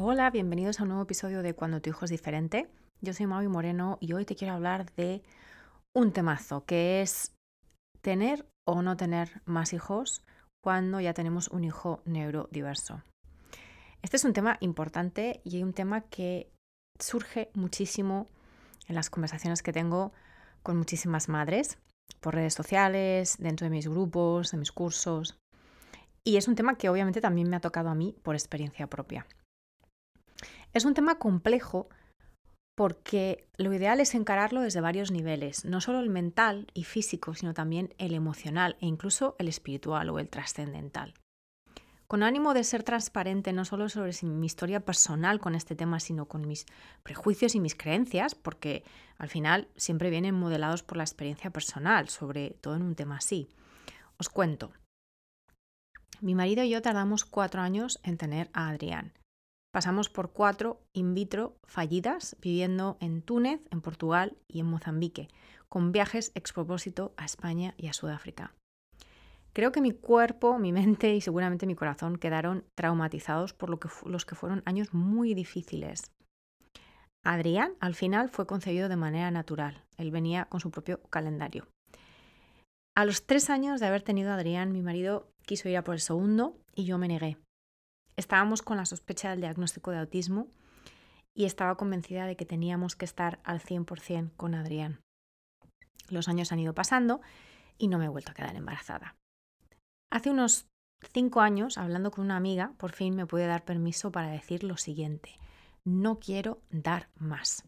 Hola, bienvenidos a un nuevo episodio de Cuando tu hijo es diferente. Yo soy Maui Moreno y hoy te quiero hablar de un temazo que es tener o no tener más hijos cuando ya tenemos un hijo neurodiverso. Este es un tema importante y un tema que surge muchísimo en las conversaciones que tengo con muchísimas madres por redes sociales, dentro de mis grupos, de mis cursos. Y es un tema que obviamente también me ha tocado a mí por experiencia propia. Es un tema complejo porque lo ideal es encararlo desde varios niveles, no solo el mental y físico, sino también el emocional e incluso el espiritual o el trascendental. Con ánimo de ser transparente no solo sobre mi historia personal con este tema, sino con mis prejuicios y mis creencias, porque al final siempre vienen modelados por la experiencia personal, sobre todo en un tema así. Os cuento. Mi marido y yo tardamos cuatro años en tener a Adrián. Pasamos por cuatro in vitro fallidas viviendo en Túnez, en Portugal y en Mozambique, con viajes ex propósito a España y a Sudáfrica. Creo que mi cuerpo, mi mente y seguramente mi corazón quedaron traumatizados por lo que los que fueron años muy difíciles. Adrián al final fue concebido de manera natural. Él venía con su propio calendario. A los tres años de haber tenido a Adrián, mi marido quiso ir a por el segundo y yo me negué. Estábamos con la sospecha del diagnóstico de autismo y estaba convencida de que teníamos que estar al 100% con Adrián. Los años han ido pasando y no me he vuelto a quedar embarazada. Hace unos cinco años, hablando con una amiga, por fin me pude dar permiso para decir lo siguiente. No quiero dar más.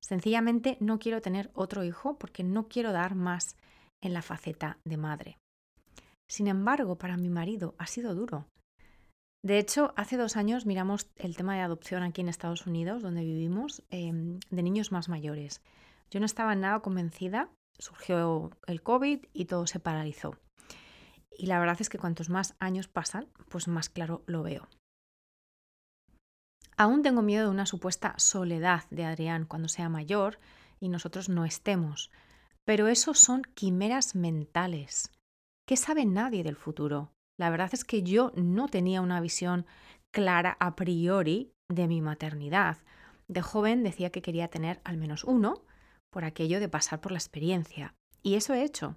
Sencillamente no quiero tener otro hijo porque no quiero dar más en la faceta de madre. Sin embargo, para mi marido ha sido duro. De hecho, hace dos años miramos el tema de adopción aquí en Estados Unidos, donde vivimos, em, de niños más mayores. Yo no estaba nada convencida, surgió el COVID y todo se paralizó. Y la verdad es que cuantos más años pasan, pues más claro lo veo. Aún tengo miedo de una supuesta soledad de Adrián cuando sea mayor y nosotros no estemos. Pero eso son quimeras mentales. ¿Qué sabe nadie del futuro? La verdad es que yo no tenía una visión clara a priori de mi maternidad. De joven decía que quería tener al menos uno, por aquello de pasar por la experiencia. Y eso he hecho.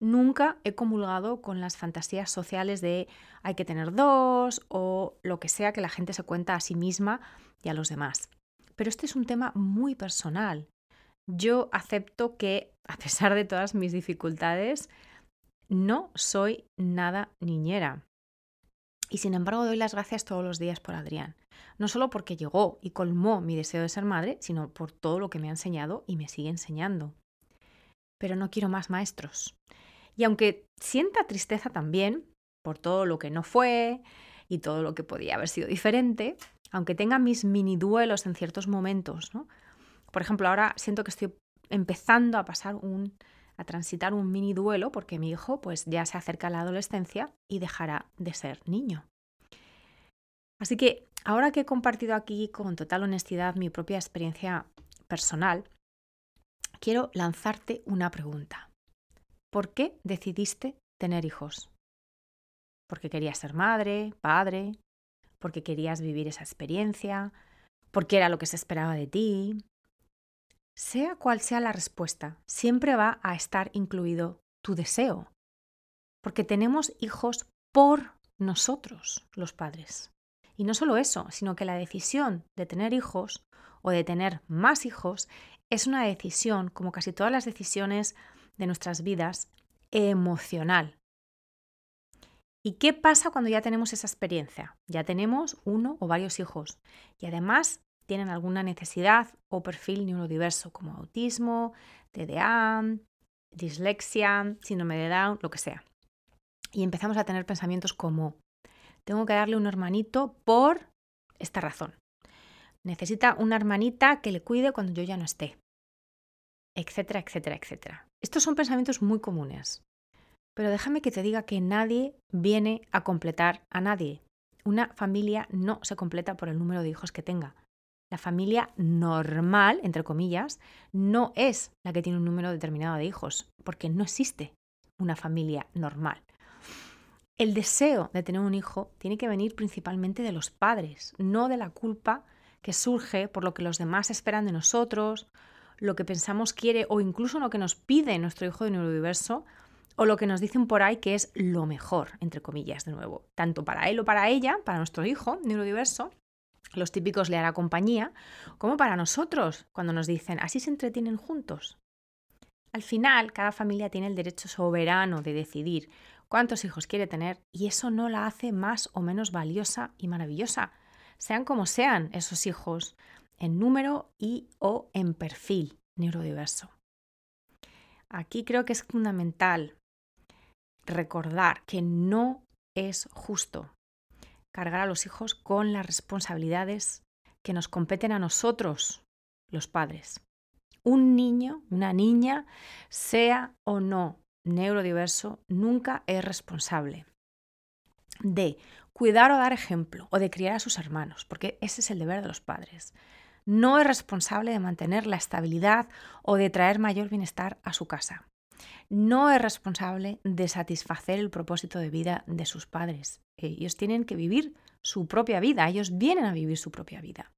Nunca he comulgado con las fantasías sociales de hay que tener dos o lo que sea que la gente se cuenta a sí misma y a los demás. Pero este es un tema muy personal. Yo acepto que, a pesar de todas mis dificultades, no soy nada niñera. Y sin embargo doy las gracias todos los días por Adrián. No solo porque llegó y colmó mi deseo de ser madre, sino por todo lo que me ha enseñado y me sigue enseñando. Pero no quiero más maestros. Y aunque sienta tristeza también por todo lo que no fue y todo lo que podía haber sido diferente, aunque tenga mis mini duelos en ciertos momentos, ¿no? Por ejemplo, ahora siento que estoy empezando a pasar un a transitar un mini duelo porque mi hijo pues ya se acerca a la adolescencia y dejará de ser niño. Así que ahora que he compartido aquí con total honestidad mi propia experiencia personal, quiero lanzarte una pregunta. ¿Por qué decidiste tener hijos? ¿Porque querías ser madre, padre? ¿Porque querías vivir esa experiencia? ¿Porque era lo que se esperaba de ti? Sea cual sea la respuesta, siempre va a estar incluido tu deseo, porque tenemos hijos por nosotros, los padres. Y no solo eso, sino que la decisión de tener hijos o de tener más hijos es una decisión, como casi todas las decisiones de nuestras vidas, emocional. ¿Y qué pasa cuando ya tenemos esa experiencia? Ya tenemos uno o varios hijos y además tienen alguna necesidad o perfil neurodiverso como autismo, TDA, dislexia, síndrome de Down, lo que sea. Y empezamos a tener pensamientos como, tengo que darle un hermanito por esta razón. Necesita una hermanita que le cuide cuando yo ya no esté. Etcétera, etcétera, etcétera. Estos son pensamientos muy comunes. Pero déjame que te diga que nadie viene a completar a nadie. Una familia no se completa por el número de hijos que tenga. La familia normal, entre comillas, no es la que tiene un número determinado de hijos, porque no existe una familia normal. El deseo de tener un hijo tiene que venir principalmente de los padres, no de la culpa que surge por lo que los demás esperan de nosotros, lo que pensamos quiere o incluso lo que nos pide nuestro hijo de neurodiverso o lo que nos dicen por ahí que es lo mejor, entre comillas, de nuevo, tanto para él o para ella, para nuestro hijo neurodiverso, los típicos le hará compañía, como para nosotros, cuando nos dicen, así se entretienen juntos. Al final, cada familia tiene el derecho soberano de decidir cuántos hijos quiere tener y eso no la hace más o menos valiosa y maravillosa, sean como sean esos hijos, en número y o en perfil neurodiverso. Aquí creo que es fundamental recordar que no es justo cargar a los hijos con las responsabilidades que nos competen a nosotros, los padres. Un niño, una niña, sea o no neurodiverso, nunca es responsable de cuidar o dar ejemplo o de criar a sus hermanos, porque ese es el deber de los padres. No es responsable de mantener la estabilidad o de traer mayor bienestar a su casa. No es responsable de satisfacer el propósito de vida de sus padres. Ellos tienen que vivir su propia vida, ellos vienen a vivir su propia vida.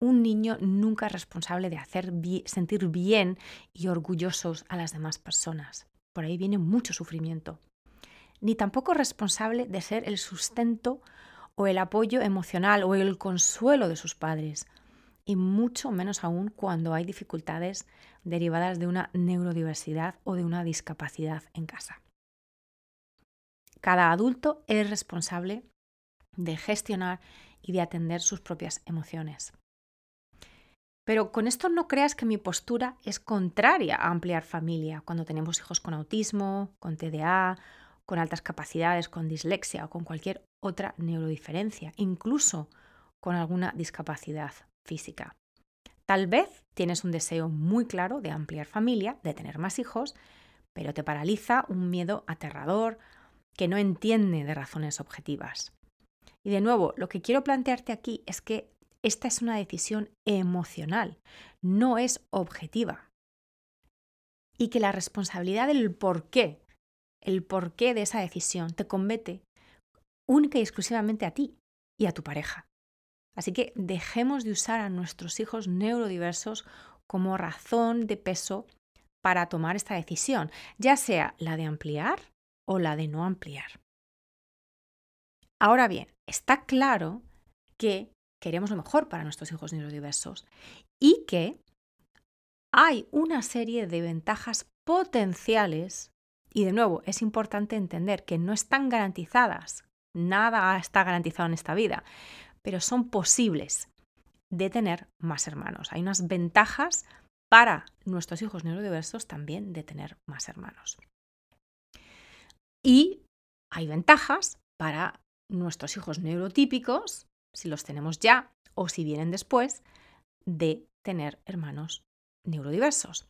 Un niño nunca es responsable de hacer sentir bien y orgullosos a las demás personas. Por ahí viene mucho sufrimiento. Ni tampoco es responsable de ser el sustento o el apoyo emocional o el consuelo de sus padres. Y mucho menos aún cuando hay dificultades derivadas de una neurodiversidad o de una discapacidad en casa. Cada adulto es responsable de gestionar y de atender sus propias emociones. Pero con esto no creas que mi postura es contraria a ampliar familia cuando tenemos hijos con autismo, con TDA, con altas capacidades, con dislexia o con cualquier otra neurodiferencia, incluso con alguna discapacidad física. Tal vez tienes un deseo muy claro de ampliar familia, de tener más hijos, pero te paraliza un miedo aterrador que no entiende de razones objetivas. Y de nuevo, lo que quiero plantearte aquí es que esta es una decisión emocional, no es objetiva. Y que la responsabilidad del porqué, el porqué de esa decisión, te compete única y exclusivamente a ti y a tu pareja. Así que dejemos de usar a nuestros hijos neurodiversos como razón de peso para tomar esta decisión, ya sea la de ampliar o la de no ampliar. Ahora bien, está claro que queremos lo mejor para nuestros hijos neurodiversos y que hay una serie de ventajas potenciales y de nuevo es importante entender que no están garantizadas, nada está garantizado en esta vida, pero son posibles de tener más hermanos. Hay unas ventajas para nuestros hijos neurodiversos también de tener más hermanos. Y hay ventajas para nuestros hijos neurotípicos, si los tenemos ya o si vienen después, de tener hermanos neurodiversos.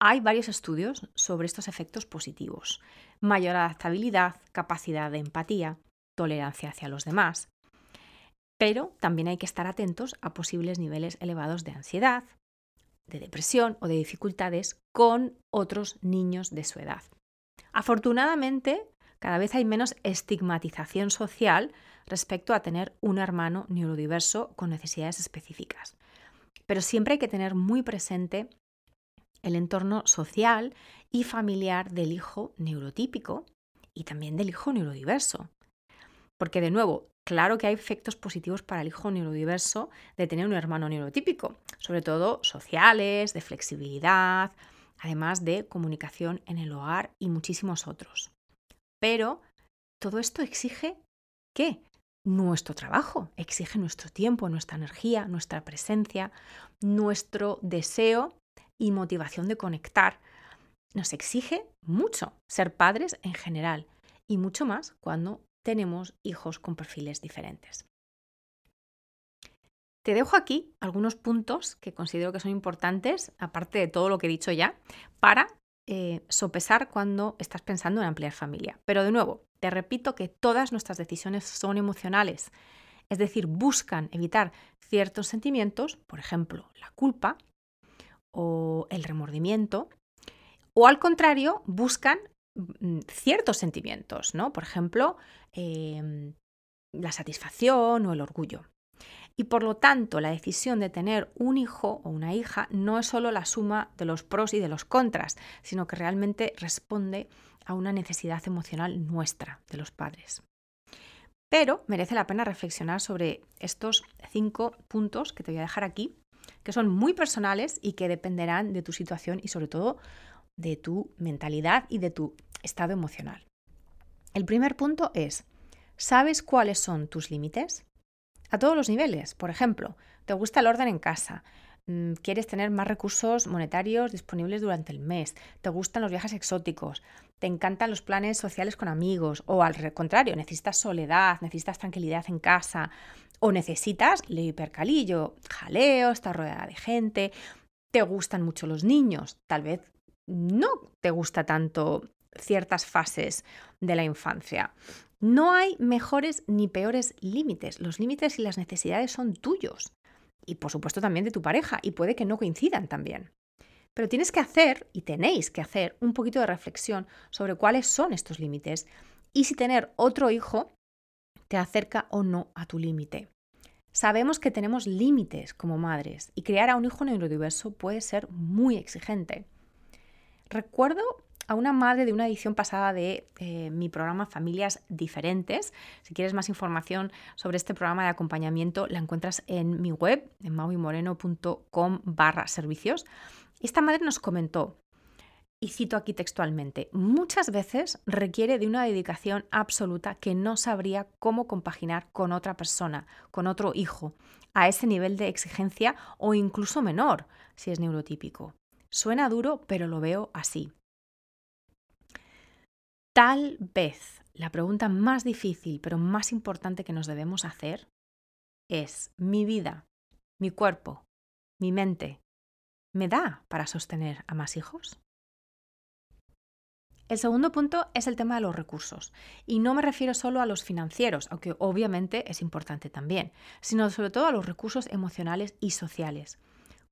Hay varios estudios sobre estos efectos positivos. Mayor adaptabilidad, capacidad de empatía, tolerancia hacia los demás, pero también hay que estar atentos a posibles niveles elevados de ansiedad, de depresión o de dificultades con otros niños de su edad. Afortunadamente, cada vez hay menos estigmatización social respecto a tener un hermano neurodiverso con necesidades específicas. Pero siempre hay que tener muy presente el entorno social y familiar del hijo neurotípico y también del hijo neurodiverso. Porque de nuevo, claro que hay efectos positivos para el hijo neurodiverso de tener un hermano neurotípico, sobre todo sociales, de flexibilidad, además de comunicación en el hogar y muchísimos otros. Pero todo esto exige ¿qué? Nuestro trabajo, exige nuestro tiempo, nuestra energía, nuestra presencia, nuestro deseo y motivación de conectar. Nos exige mucho ser padres en general y mucho más cuando tenemos hijos con perfiles diferentes. Te dejo aquí algunos puntos que considero que son importantes, aparte de todo lo que he dicho ya, para eh, sopesar cuando estás pensando en ampliar familia. Pero de nuevo, te repito que todas nuestras decisiones son emocionales, es decir, buscan evitar ciertos sentimientos, por ejemplo, la culpa o el remordimiento, o al contrario, buscan mm, ciertos sentimientos, ¿no? Por ejemplo, em, la satisfacción o el orgullo. Y por lo tanto, la decisión de tener un hijo o una hija no es solo la suma de los pros y de los contras, sino que realmente responde a una necesidad emocional nuestra, de los padres. Pero merece la pena reflexionar sobre estos cinco puntos que te voy a dejar aquí, que son muy personales y que dependerán de tu situación y sobre todo de tu mentalidad y de tu estado emocional. El primer punto es, ¿sabes cuáles son tus límites? A todos los niveles. Por ejemplo, te gusta el orden en casa, mm, quieres tener más recursos monetarios disponibles durante el mes, te gustan los viajes exóticos, te encantan los planes sociales con amigos, o al contrario, necesitas soledad, necesitas tranquilidad en casa, o necesitas le hipercalillo, jaleo, estar rodeada de gente, te gustan mucho los niños, tal vez no te gusta tanto ciertas fases de la infancia. No hay mejores ni peores límites. Los límites y las necesidades son tuyos. Y por supuesto también de tu pareja. Y puede que no coincidan también. Pero tienes que hacer, y tenéis que hacer, un poquito de reflexión sobre cuáles son estos límites y si tener otro hijo te acerca o no a tu límite. Sabemos que tenemos límites como madres y criar a un hijo neurodiverso puede ser muy exigente. Recuerdo a una madre de una edición pasada de eh, mi programa Familias Diferentes. Si quieres más información sobre este programa de acompañamiento, la encuentras en mi web, en mauvimoreno.com barra servicios. Esta madre nos comentó, y cito aquí textualmente, muchas veces requiere de una dedicación absoluta que no sabría cómo compaginar con otra persona, con otro hijo, a ese nivel de exigencia o incluso menor, si es neurotípico. Suena duro, pero lo veo así. Tal vez la pregunta más difícil, pero más importante que nos debemos hacer es, ¿mi vida, mi cuerpo, mi mente, me da para sostener a más hijos? El segundo punto es el tema de los recursos. Y no me refiero solo a los financieros, aunque obviamente es importante también, sino sobre todo a los recursos emocionales y sociales.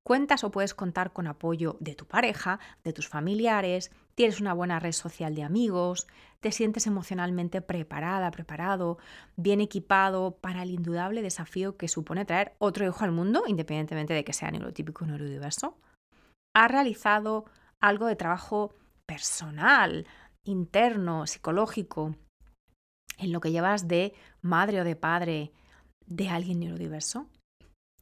Cuentas o puedes contar con apoyo de tu pareja, de tus familiares, tienes una buena red social de amigos, te sientes emocionalmente preparada, preparado, bien equipado para el indudable desafío que supone traer otro hijo al mundo, independientemente de que sea neurotípico o neurodiverso. Has realizado algo de trabajo personal, interno, psicológico, en lo que llevas de madre o de padre de alguien neurodiverso.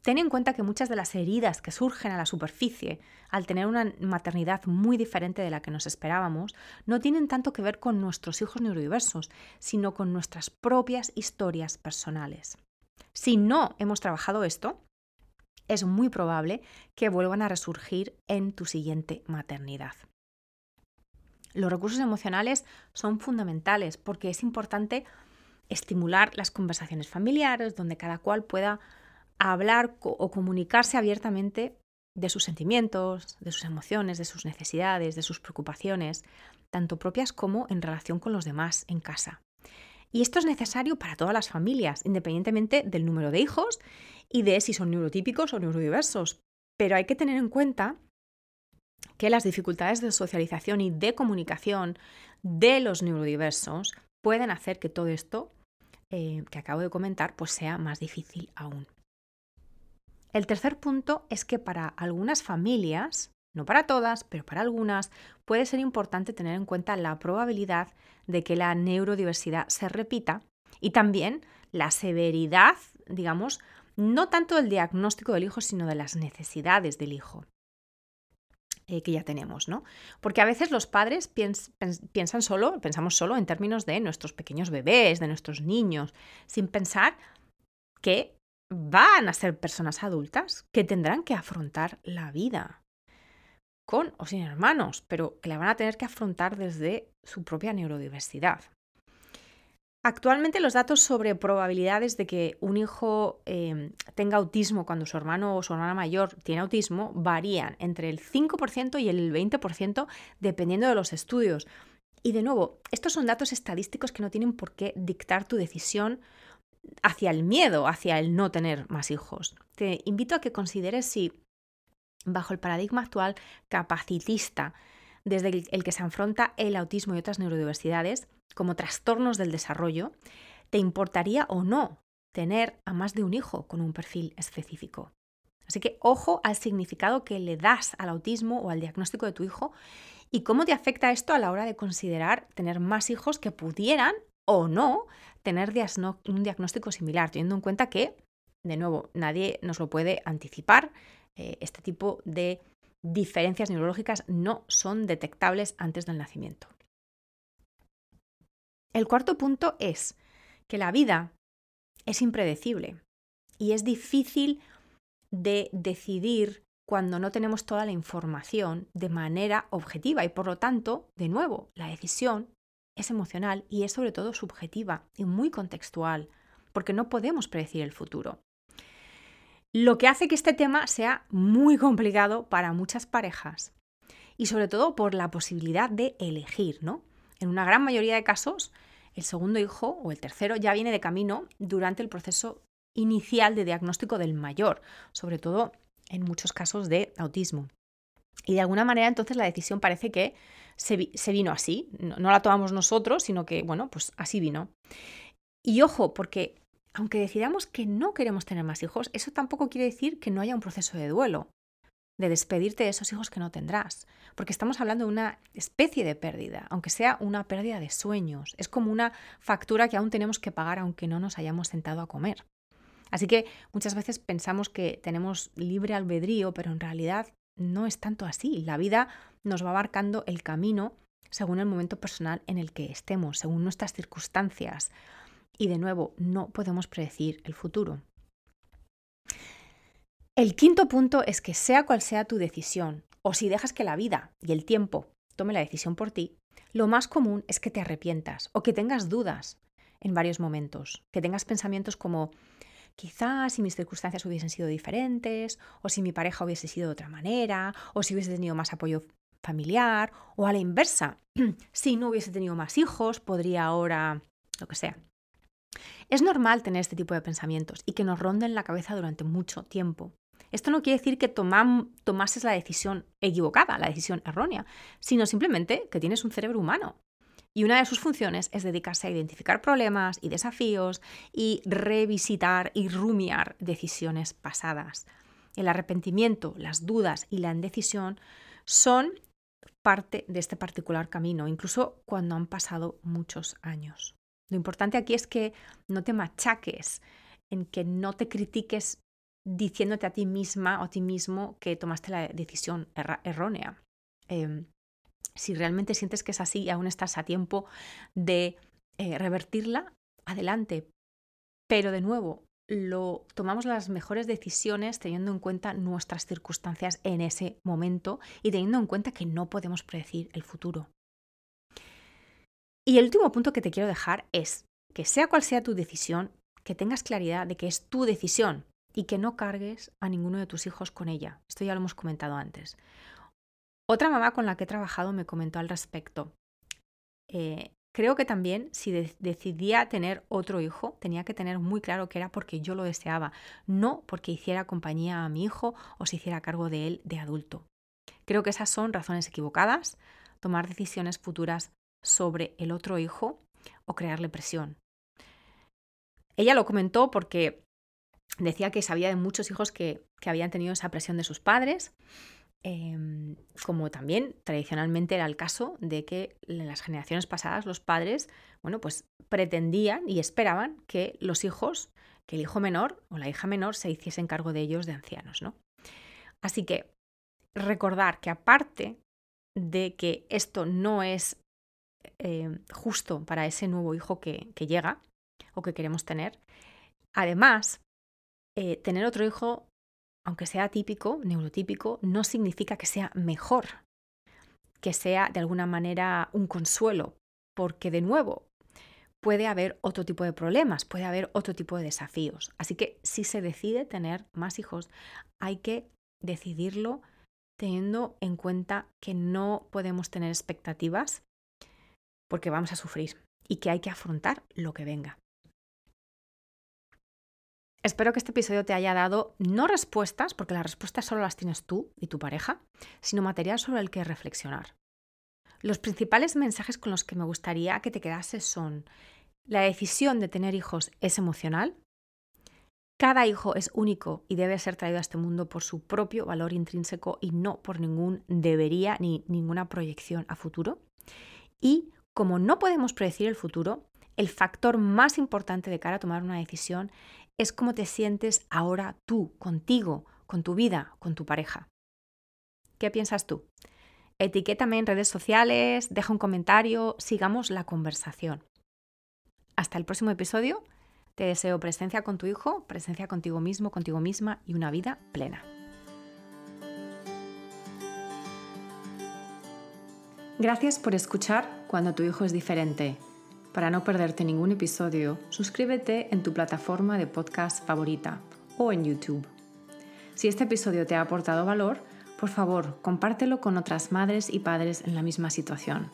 Ten en cuenta que muchas de las heridas que surgen a la superficie al tener una maternidad muy diferente de la que nos esperábamos no tienen tanto que ver con nuestros hijos neurodiversos, sino con nuestras propias historias personales. Si no hemos trabajado esto, es muy probable que vuelvan a resurgir en tu siguiente maternidad. Los recursos emocionales son fundamentales porque es importante estimular las conversaciones familiares donde cada cual pueda hablar o comunicarse abiertamente de sus sentimientos, de sus emociones, de sus necesidades, de sus preocupaciones, tanto propias como en relación con los demás en casa. Y esto es necesario para todas las familias, independientemente del número de hijos y de si son neurotípicos o neurodiversos. Pero hay que tener en cuenta que las dificultades de socialización y de comunicación de los neurodiversos pueden hacer que todo esto eh, que acabo de comentar pues sea más difícil aún. El tercer punto es que para algunas familias, no para todas, pero para algunas, puede ser importante tener en cuenta la probabilidad de que la neurodiversidad se repita y también la severidad, digamos, no tanto del diagnóstico del hijo, sino de las necesidades del hijo. Eh, que ya tenemos, ¿no? Porque a veces los padres piensan solo, pensamos solo en términos de nuestros pequeños bebés, de nuestros niños, sin pensar que van a ser personas adultas que tendrán que afrontar la vida, con o sin hermanos, pero que la van a tener que afrontar desde su propia neurodiversidad. Actualmente los datos sobre probabilidades de que un hijo em, tenga autismo cuando su hermano o su hermana mayor tiene autismo varían entre el 5% y el 20% dependiendo de los estudios. Y de nuevo, estos son datos estadísticos que no tienen por qué dictar tu decisión hacia el miedo, hacia el no tener más hijos. Te invito a que consideres si, bajo el paradigma actual capacitista, desde el que se afronta el autismo y otras neurodiversidades, como trastornos del desarrollo, ¿te importaría o no tener a más de un hijo con un perfil específico? Así que ojo al significado que le das al autismo o al diagnóstico de tu hijo y cómo te afecta esto a la hora de considerar tener más hijos que pudieran o no tener un diagnóstico similar, teniendo en cuenta que, de nuevo, nadie nos lo puede anticipar. Eh, este tipo de diferencias neurológicas no son detectables antes del nacimiento. El cuarto punto es que la vida es impredecible y es difícil de decidir cuando no tenemos toda la información de manera objetiva y por lo tanto, de nuevo, la decisión es emocional y es sobre todo subjetiva y muy contextual, porque no podemos predecir el futuro. Lo que hace que este tema sea muy complicado para muchas parejas y sobre todo por la posibilidad de elegir, ¿no? En una gran mayoría de casos, el segundo hijo o el tercero ya viene de camino durante el proceso inicial de diagnóstico del mayor, sobre todo en muchos casos de autismo. Y de alguna manera entonces la decisión parece que se, vino así, no, no, la tomamos nosotros, sino que, bueno, pues así vino. Y ojo, porque aunque decidamos que no queremos tener más hijos, eso tampoco quiere decir que no haya un proceso de duelo de despedirte de esos hijos que no tendrás, porque estamos hablando de una especie de pérdida, aunque sea una pérdida de sueños. Es como una factura que aún tenemos que pagar aunque no nos hayamos sentado a comer. Así que muchas veces pensamos que tenemos libre albedrío, pero en realidad no es tanto así. La vida nos va marcando el camino según el momento personal en el que estemos, según nuestras circunstancias. Y de nuevo, no podemos predecir el futuro. El quinto punto es que sea cual sea tu decisión, o si dejas que la vida y el tiempo tome la decisión por ti, lo más común es que te arrepientas o que tengas dudas en varios momentos, que tengas pensamientos como quizás si mis circunstancias hubiesen sido diferentes, o si mi pareja hubiese sido de otra manera, o si hubiese tenido más apoyo familiar, o a la inversa, si no hubiese tenido más hijos, podría ahora, lo que sea. Es normal tener este tipo de pensamientos y que nos ronden la cabeza durante mucho tiempo. Esto no quiere decir que tomases la decisión equivocada, la decisión errónea, sino simplemente que tienes un cerebro humano. Y una de sus funciones es dedicarse a identificar problemas y desafíos y revisitar y rumiar decisiones pasadas. El arrepentimiento, las dudas y la indecisión son parte de este particular camino, incluso cuando han pasado muchos años. Lo importante aquí es que no te machaques, en que no te critiques diciéndote a ti misma o a ti mismo que tomaste la decisión errónea. Em, si realmente sientes que es así y aún estás a tiempo de eh, revertirla, adelante. Pero de nuevo, lo, tomamos las mejores decisiones teniendo en cuenta nuestras circunstancias en ese momento y teniendo en cuenta que no podemos predecir el futuro. Y el último punto que te quiero dejar es que sea cual sea tu decisión, que tengas claridad de que es tu decisión, y que no cargues a ninguno de tus hijos con ella. Esto ya lo hemos comentado antes. Otra mamá con la que he trabajado me comentó al respecto. Eh, creo que también si decidía tener otro hijo, tenía que tener muy claro que era porque yo lo deseaba, no porque hiciera compañía a mi hijo o se hiciera cargo de él de adulto. Creo que esas son razones equivocadas, tomar decisiones futuras sobre el otro hijo o crearle presión. Ella lo comentó porque decía que sabía de muchos hijos que, habían tenido esa presión de sus padres, em, como también tradicionalmente era el caso de que en las generaciones pasadas los padres, bueno, pues pretendían y esperaban que los hijos, que el hijo menor o la hija menor se hiciesen cargo de ellos de ancianos, ¿no? Así que recordar que aparte de que esto no es em, justo para ese nuevo hijo que, llega o que queremos tener, además eh, tener otro hijo, aunque sea típico, neurotípico, no significa que sea mejor, que sea de alguna manera un consuelo, porque de nuevo, puede haber otro tipo de problemas, puede haber otro tipo de desafíos. Así que si se decide tener más hijos, hay que decidirlo teniendo en cuenta que no podemos tener expectativas porque vamos a sufrir y que hay que afrontar lo que venga. Espero que este episodio te haya dado no respuestas, porque las respuestas solo las tienes tú y tu pareja, sino material sobre el que reflexionar. Los principales mensajes con los que me gustaría que te quedases son la decisión de tener hijos es emocional, cada hijo es único y debe ser traído a este mundo por su propio valor intrínseco y no por ningún debería ni ninguna proyección a futuro. Y como no podemos predecir el futuro, el factor más importante de cara a tomar una decisión es cómo te sientes ahora tú, contigo, con tu vida, con tu pareja. ¿Qué piensas tú? Etiquétame en redes sociales, deja un comentario, sigamos la conversación. Hasta el próximo episodio te deseo presencia con tu hijo, presencia contigo mismo, contigo misma y una vida plena. Gracias por escuchar cuando tu hijo es diferente. Para no perderte ningún episodio, suscríbete en tu plataforma de podcast favorita o en YouTube. Si este episodio te ha aportado valor, por favor, compártelo con otras madres y padres en la misma situación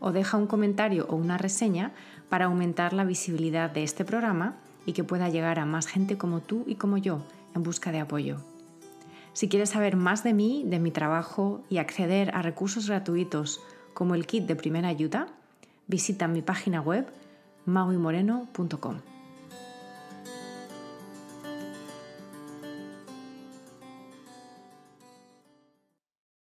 o deja un comentario o una reseña para aumentar la visibilidad de este programa y que pueda llegar a más gente como tú y como yo en busca de apoyo. Si quieres saber más de mí, de mi trabajo y acceder a recursos gratuitos como el kit de primera ayuda, visita mi página web mauimoreno.com.